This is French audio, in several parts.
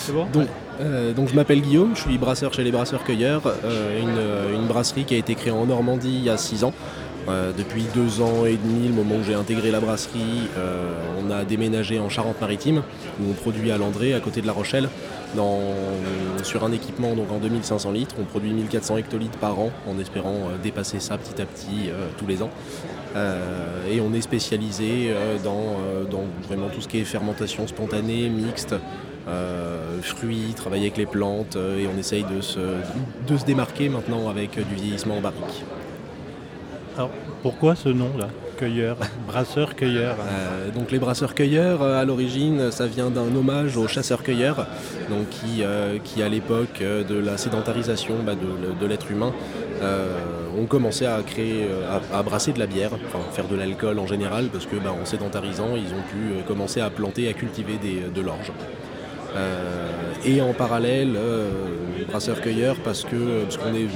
C'est bon Donc, euh, donc je m'appelle Guillaume, je suis brasseur chez les Brasseurs Cueilleurs, euh, une, euh, une brasserie qui a été créée en Normandie il y a 6 ans. Euh, depuis deux ans et demi, le moment où j'ai intégré la brasserie, on a déménagé en Charente-Maritime, où on produit à Landré, à côté de La Rochelle, dans- sur un équipement donc en 2500 litres. On produit 1400 hectolitres par an, en espérant dépasser ça petit à petit tous les ans. Euh, et on est spécialisé euh, dans, euh, dans vraiment tout ce qui est fermentation spontanée, mixte, euh, fruits, travailler avec les plantes, euh, et on essaye de se, de se démarquer maintenant avec euh, du vieillissement en barrique. Alors, pourquoi ce nom-là Cueilleur, brasseur, cueilleur. Euh, donc les brasseurs-cueilleurs, euh, à l'origine, ça vient d'un hommage aux chasseurs-cueilleurs, donc qui, euh, qui à l'époque de la sédentarisation bah, de, de l'être humain, euh, ont commencé à créer, à, à brasser de la bière, enfin faire de l'alcool en général, parce que bah, en sédentarisant, ils ont pu commencer à planter, à cultiver des- de l'orge. Euh, et en parallèle, euh, brasseur-cueilleur parce que parce qu'on est,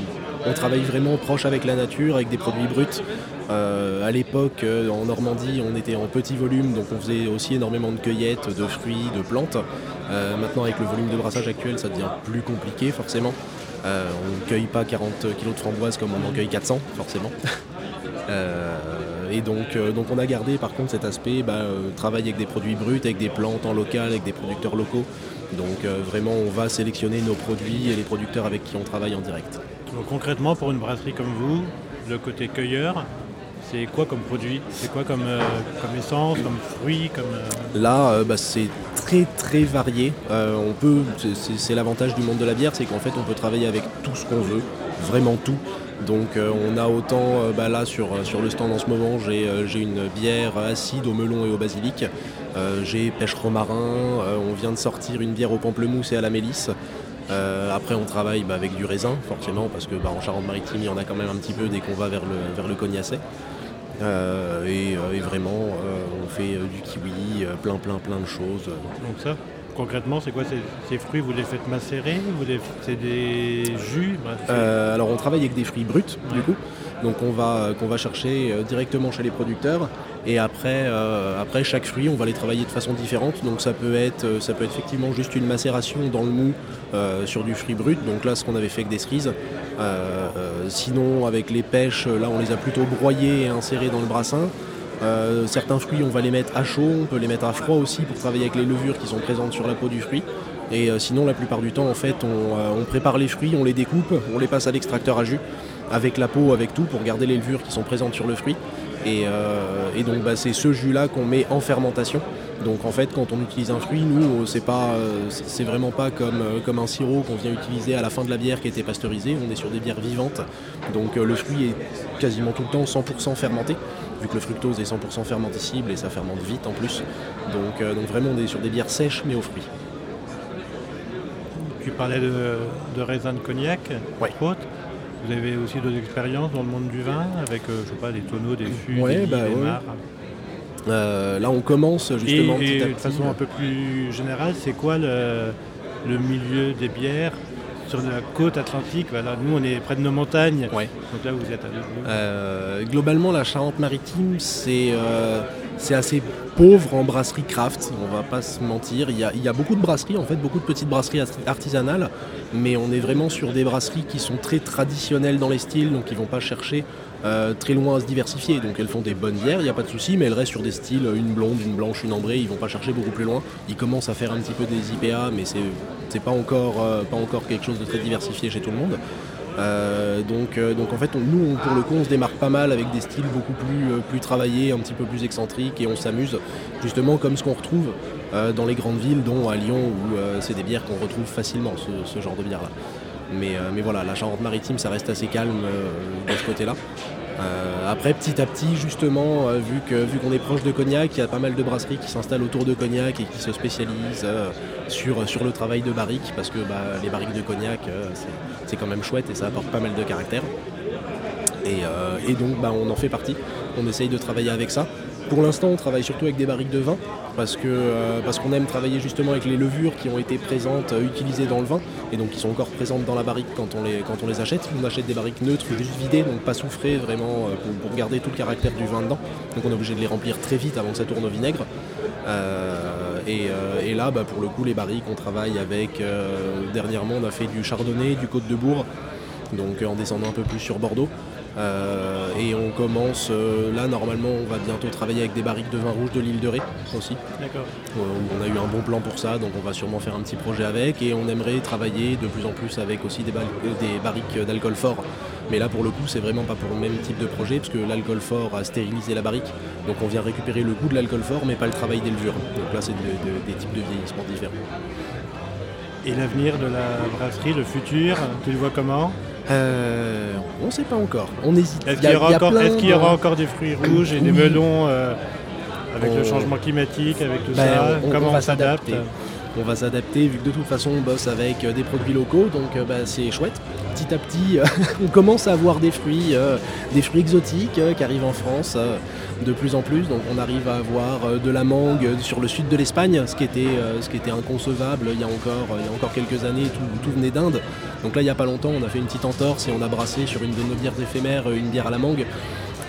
on travaille vraiment proche avec la nature, avec des produits bruts. Euh, à l'époque, euh, en Normandie, on était en petit volume, donc on faisait aussi énormément de cueillettes, de fruits, de plantes. Euh, maintenant, avec le volume de brassage actuel, ça devient plus compliqué, forcément. Euh, on ne cueille pas 40 kg de framboises comme on en cueille 400, forcément. Et donc, euh, donc on a gardé par contre cet aspect, bah, euh, travail avec des produits bruts, avec des plantes en local, avec des producteurs locaux. Donc euh, vraiment on va sélectionner nos produits et les producteurs avec qui on travaille en direct. Donc, concrètement, pour une brasserie comme vous, le côté cueilleur, c'est quoi comme produit? C'est quoi comme, euh, comme essence, comme fruit comme, euh, Là, euh, bah, c'est très très varié. On peut, c'est l'avantage du monde de la bière, c'est qu'en fait on peut travailler avec tout ce qu'on veut, vraiment tout. Donc euh, on a autant, euh, bah, là sur, sur le stand en ce moment, j'ai euh, une bière acide au melon et au basilic. Euh, j'ai pêche romarin. Euh, on vient de sortir une bière au pamplemousse et à la mélisse. Euh, après, on travaille bah, avec du raisin, forcément, parce que bah, en Charente-Maritime, il y en a quand même un petit peu dès qu'on va vers le, vers. Euh, et, euh, et vraiment, euh, on fait euh, du kiwi, euh, plein, plein, plein de choses. Donc ça, concrètement, c'est quoi ces, ces fruits Vous les faites macérer vous les, C'est des jus Bah, c'est- Euh, alors, on travaille avec des fruits bruts, du coup. Donc, on va, euh, qu'on va chercher euh, directement chez les producteurs. Et après, euh, après, chaque fruit, on va les travailler de façon différente. Donc, ça peut être, ça peut être effectivement juste une macération dans le mou euh, sur du fruit brut. Donc, là, ce qu'on avait fait avec des cerises. Sinon, avec les pêches, là, on les a plutôt broyés et insérés dans le brassin. Euh, certains fruits, on va les mettre à chaud, on peut les mettre à froid aussi pour travailler avec les levures qui sont présentes sur la peau du fruit. Et euh, sinon, la plupart du temps, en fait, on, euh, on prépare les fruits, on les découpe, on les passe à l'extracteur à jus, avec la peau, avec tout, pour garder les levures qui sont présentes sur le fruit. Et, donc, bah, c'est ce jus-là qu'on met en fermentation. Donc, en fait, quand on utilise un fruit, nous, c'est pas, c'est vraiment pas comme, un sirop qu'on vient utiliser à la fin de la bière qui été pasteurisée. On est sur des bières vivantes. Donc, le fruit est quasiment tout le temps 100% fermenté vu que le fructose est 100% fermenticible et ça fermente vite en plus. Donc, euh, donc vraiment on est sur des bières sèches mais aux fruits. Tu parlais de, de raisin de cognac, Ouais. autres. Vous avez aussi d'autres expériences dans le monde du vin avec, euh, je sais pas, des tonneaux, des fûts, Ouais, des bah des ouais. mares. Euh, là on commence justement et petit à de façon un peu plus générale, c'est quoi le, le milieu des bières sur la côte atlantique Voilà, Nous, on est près de nos montagnes. Ouais. Donc là, vous êtes à deux. Euh, globalement la Charente-Maritime c'est euh, c'est assez pauvre en brasserie craft, on va pas se mentir. Il y, a, il y a beaucoup de brasseries en fait, beaucoup de petites brasseries art- artisanales, mais on est vraiment sur des brasseries qui sont très traditionnelles dans les styles, donc ils vont pas chercher euh, très loin à se diversifier. Donc elles font des bonnes bières, il n'y a pas de souci, mais elles restent sur des styles, une blonde, une blanche, une ambrée, ils vont pas chercher beaucoup plus loin. Ils commencent à faire un petit peu des IPA, mais c'est c'est pas encore, euh, pas encore quelque chose de très diversifié chez tout le monde. Euh, donc, donc en fait, nous, pour le coup, on se démarque pas mal avec des styles beaucoup plus, plus travaillés, un petit peu plus excentriques, et on s'amuse justement comme ce qu'on retrouve dans les grandes villes, dont à Lyon, où c'est des bières qu'on retrouve facilement, ce, ce genre de bière-là. Mais, euh, mais voilà, la Charente-Maritime, ça reste assez calme euh, de ce côté-là. Euh, après, petit à petit, justement, vu que vu qu'on est proche de Cognac, il y a pas mal de brasseries qui s'installent autour de Cognac et qui se spécialisent sur, sur le travail de barriques, parce que bah, les barriques de Cognac, c'est- quand même chouette et ça apporte pas mal de caractère. Et, et donc, bah, on en fait partie. On essaye de travailler avec ça. Pour l'instant, on travaille surtout avec des barriques de vin euh, parce qu'on aime travailler justement avec les levures qui ont été présentes, euh, utilisées dans le vin et donc qui sont encore présentes dans la barrique quand on les quand on les achète. On achète des barriques neutres, juste vidées, donc pas soufrées vraiment euh, pour, pour garder tout le caractère du vin dedans. Donc on est obligé de les remplir très vite avant que ça tourne au vinaigre. Euh, et, là, bah, pour le coup, les barriques, on travaille avec. dernièrement, on a fait du chardonnay, du côte de bourg, donc en descendant un peu plus sur Bordeaux. Euh, et on commence, euh, là normalement on va bientôt travailler avec des barriques de vin rouge de l'île de Ré aussi. D'accord. Euh, on a eu un bon plan pour ça, donc on va sûrement faire un petit projet avec et on aimerait travailler de plus en plus avec aussi des, barriques d'alcool fort. Mais là pour le coup c'est vraiment pas pour le même type de projet parce que l'alcool fort a stérilisé la barrique. Donc on vient récupérer le goût de l'alcool fort mais pas le travail d'élevure. Donc là c'est des types de vieillissement différents. Et l'avenir de la brasserie, le futur, tu le vois comment? Euh, on ne sait pas encore. On hésite. Est-ce qu'il y, aura encore des fruits rouges et des melons euh, avec le changement climatique, avec tout ben, ça? Comment on, s'adapte? On va s'adapter vu que de toute façon on bosse avec euh, des produits locaux, donc euh, bah, c'est chouette. Petit à petit, on commence à avoir des fruits, des fruits exotiques qui arrivent en France de plus en plus. Donc on arrive à avoir de la mangue sur le sud de l'Espagne, ce, qui était, ce qui était inconcevable il y a encore, il y a encore quelques années, tout, venait d'Inde. Donc là il n'y a pas longtemps on a fait une petite entorse et on a brassé sur une de nos bières éphémères une bière à la mangue.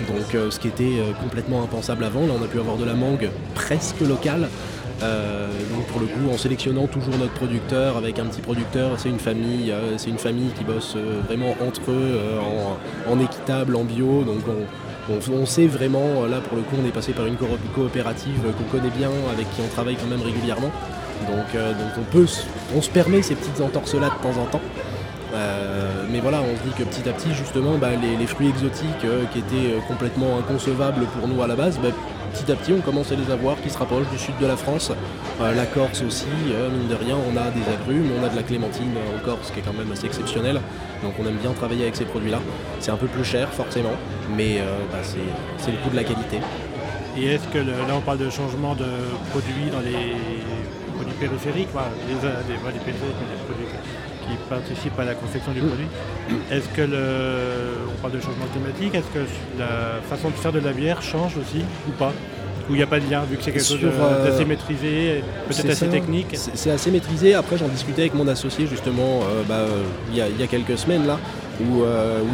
Donc ce qui était complètement impensable avant, là on a pu avoir de la mangue presque locale. Euh, donc pour le coup, en sélectionnant toujours notre producteur avec un petit producteur, c'est une famille, euh, c'est une famille qui bosse euh, vraiment entre eux en, équitable, en bio. Donc on, sait vraiment, là pour le coup, on est passé par une coopérative qu'on connaît bien, avec qui on travaille quand même régulièrement. Donc, on peut, on se permet ces petites entorses là de temps en temps. mais voilà, on se dit que petit à petit, justement, bah, les, fruits exotiques qui étaient complètement inconcevables pour nous à la base, bah, petit à petit on commence à les avoir qui se rapprochent du sud de la France. Euh, la Corse aussi, euh, mine de rien, on a des agrumes, on a de la clémentine en Corse qui est quand même assez exceptionnel. Donc on aime bien travailler avec ces produits-là. C'est un peu plus cher forcément, mais euh, bah, c'est le coût de la qualité. Et est-ce que là on parle de changement de produits dans les produits périphériques, qui participent à la confection du produit. Est-ce que le, on parle de changement climatique, est-ce que la façon de faire de la bière change aussi ou pas? Ou il n'y a pas de lien, vu que c'est quelque chose euh, d'assez maîtrisé, peut-être assez technique? C'est assez maîtrisé. Après, j'en discutais avec mon associé justement euh, bah, euh, il, y a, quelques semaines là, où,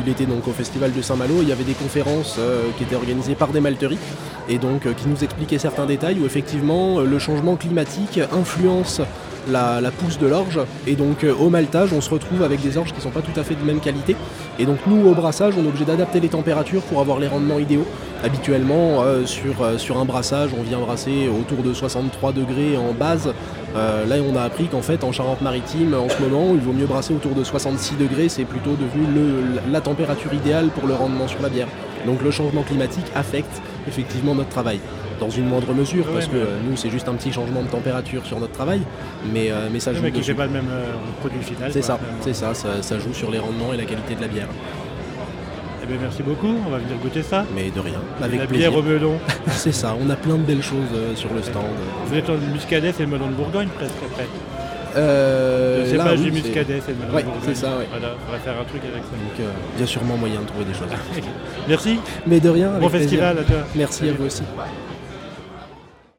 il était donc au festival de Saint-Malo. Il y avait des conférences qui étaient organisées par des malteries et donc qui nous expliquaient certains détails où effectivement le changement climatique influence la, pousse de l'orge. Et donc euh, au maltage, on se retrouve avec des orges qui ne sont pas tout à fait de même qualité. Et donc nous, au brassage, on est obligé d'adapter les températures pour avoir les rendements idéaux. Habituellement, euh, sur, euh, sur un brassage, on vient brasser autour de 63 degrés en base. là, on a appris qu'en fait, en Charente-Maritime, en ce moment, il vaut mieux brasser autour de 66 degrés. C'est plutôt devenu la température idéale pour le rendement sur la bière. Donc le changement climatique affecte effectivement notre travail dans une moindre mesure, parce que nous, c'est juste un petit changement de température sur notre travail, mais, euh, mais ça joue. Mais qui pas le même euh, produit final. C'est ça, c'est ça, ça, joue sur les rendements et la qualité de la bière. Eh bien, merci beaucoup, on va venir goûter ça. Mais de rien, avec la bière au melon. c'est ça, on a plein de belles choses euh, sur le stand. Vous êtes en muscadet, c'est le melon de Bourgogne presque après. Euh, c'est pas du muscadet, c'est le ouais, c'est ça, ouais. Voilà, on va faire un truc avec ça. Donc, il y a sûrement moyen de trouver des choses. merci. Mais de rien. Bon festival à toi. Merci à vous aussi.